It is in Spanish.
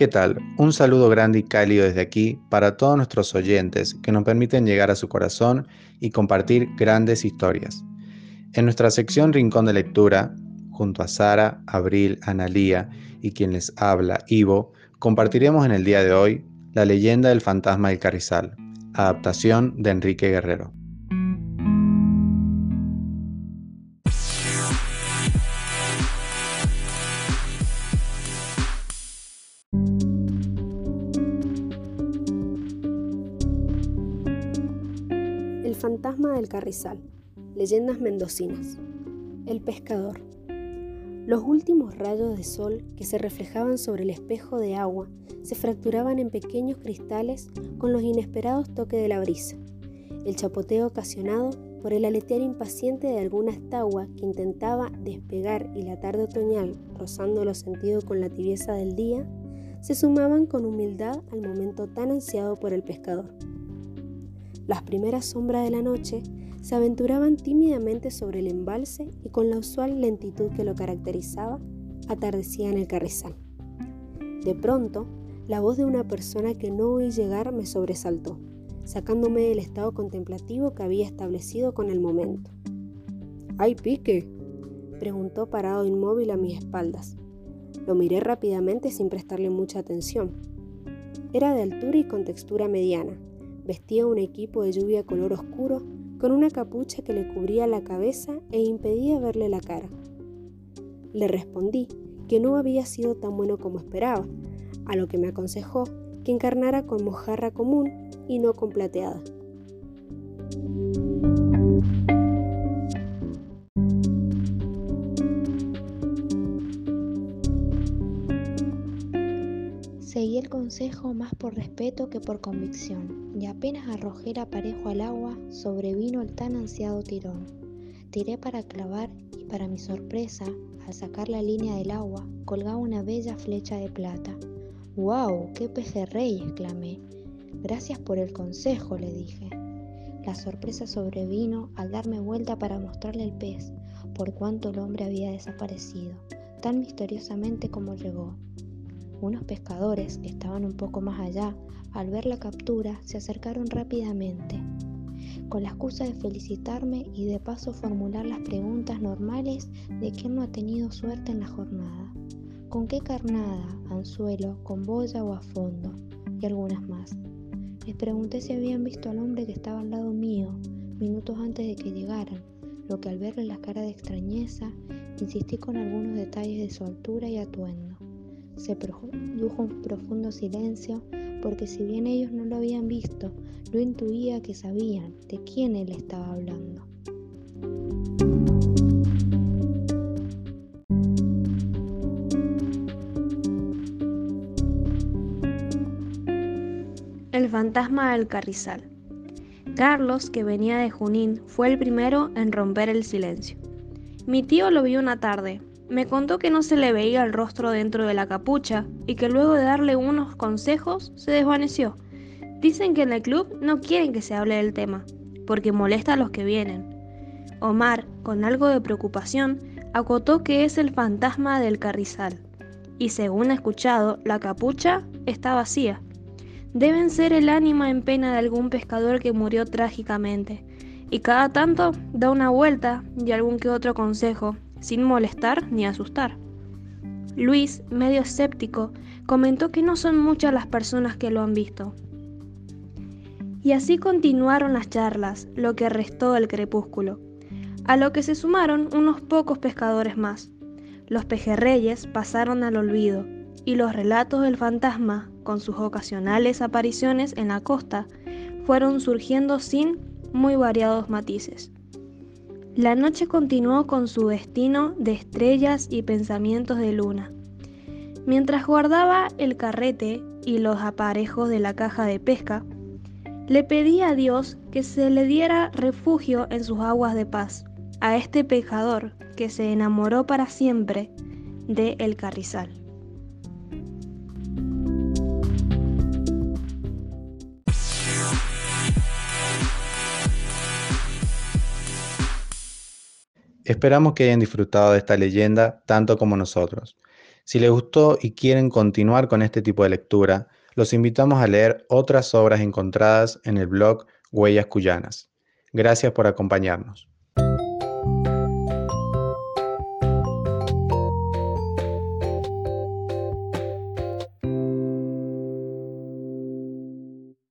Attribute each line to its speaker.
Speaker 1: ¿Qué tal? Un saludo grande y cálido desde aquí para todos nuestros oyentes que nos permiten llegar a su corazón y compartir grandes historias. En nuestra sección Rincón de Lectura, junto a Sara, Abril, Analía y quien les habla, Ivo, compartiremos en el día de hoy La leyenda del fantasma del Carrizal, adaptación de Enrique Guerrero.
Speaker 2: Fantasma del Carrizal. Leyendas mendocinas. El pescador. Los últimos rayos de sol que se reflejaban sobre el espejo de agua se fracturaban en pequeños cristales con los inesperados toques de la brisa. El chapoteo ocasionado por el aletear impaciente de alguna estagua que intentaba despegar y la tarde otoñal, rozando los sentidos con la tibieza del día, se sumaban con humildad al momento tan ansiado por el pescador. Las primeras sombras de la noche se aventuraban tímidamente sobre el embalse y con la usual lentitud que lo caracterizaba, atardecía en el carrizal. De pronto, la voz de una persona que no oí llegar me sobresaltó, sacándome del estado contemplativo que había establecido con el momento. ¿Hay pique? preguntó parado inmóvil a mis espaldas. Lo miré rápidamente sin prestarle mucha atención. Era de altura y con textura mediana, Vestía un equipo de lluvia color oscuro con una capucha que le cubría la cabeza e impedía verle la cara. Le respondí que no había sido tan bueno como esperaba, a lo que me aconsejó que encarnara con mojarra común y no con plateada.
Speaker 3: Seguí el consejo más por respeto que por convicción, y apenas arrojé el aparejo al agua, sobrevino el tan ansiado tirón. Tiré para clavar y para mi sorpresa, al sacar la línea del agua, colgaba una bella flecha de plata. ¡Wow! ¡Qué pejerrey! exclamé. Gracias por el consejo, le dije. La sorpresa sobrevino al darme vuelta para mostrarle el pez, por cuanto el hombre había desaparecido, tan misteriosamente como llegó. Unos pescadores que estaban un poco más allá, al ver la captura, se acercaron rápidamente, con la excusa de felicitarme y de paso formular las preguntas normales de quién no ha tenido suerte en la jornada. ¿Con qué carnada, anzuelo, con boya o a fondo? Y algunas más. Les pregunté si habían visto al hombre que estaba al lado mío, minutos antes de que llegaran, lo que al verle la cara de extrañeza, insistí con algunos detalles de su altura y atuendo. Se produjo un profundo silencio porque si bien ellos no lo habían visto, lo intuía que sabían de quién él estaba hablando.
Speaker 4: El fantasma del carrizal. Carlos, que venía de Junín, fue el primero en romper el silencio. Mi tío lo vio una tarde, me contó que no se le veía el rostro dentro de la capucha y que luego de darle unos consejos se desvaneció. Dicen que en el club no quieren que se hable del tema, porque molesta a los que vienen. Omar, con algo de preocupación, acotó que es el fantasma del carrizal. Y según ha escuchado, la capucha está vacía. Deben ser el ánima en pena de algún pescador que murió trágicamente. Y cada tanto da una vuelta y algún que otro consejo, sin molestar ni asustar. Luis, medio escéptico, comentó que no son muchas las personas que lo han visto. Y así continuaron las charlas, lo que restó del crepúsculo, a lo que se sumaron unos pocos pescadores más. Los pejerreyes pasaron al olvido, y los relatos del fantasma, con sus ocasionales apariciones en la costa, fueron surgiendo sin muy variados matices. La noche continuó con su destino de estrellas y pensamientos de luna. Mientras guardaba el carrete y los aparejos de la caja de pesca, le pedí a Dios que se le diera refugio en sus aguas de paz a este pecador que se enamoró para siempre de El Carrizal.
Speaker 1: Esperamos que hayan disfrutado de esta leyenda tanto como nosotros. Si les gustó y quieren continuar con este tipo de lectura, los invitamos a leer otras obras encontradas en el blog Huellas Cuyanas. Gracias por acompañarnos.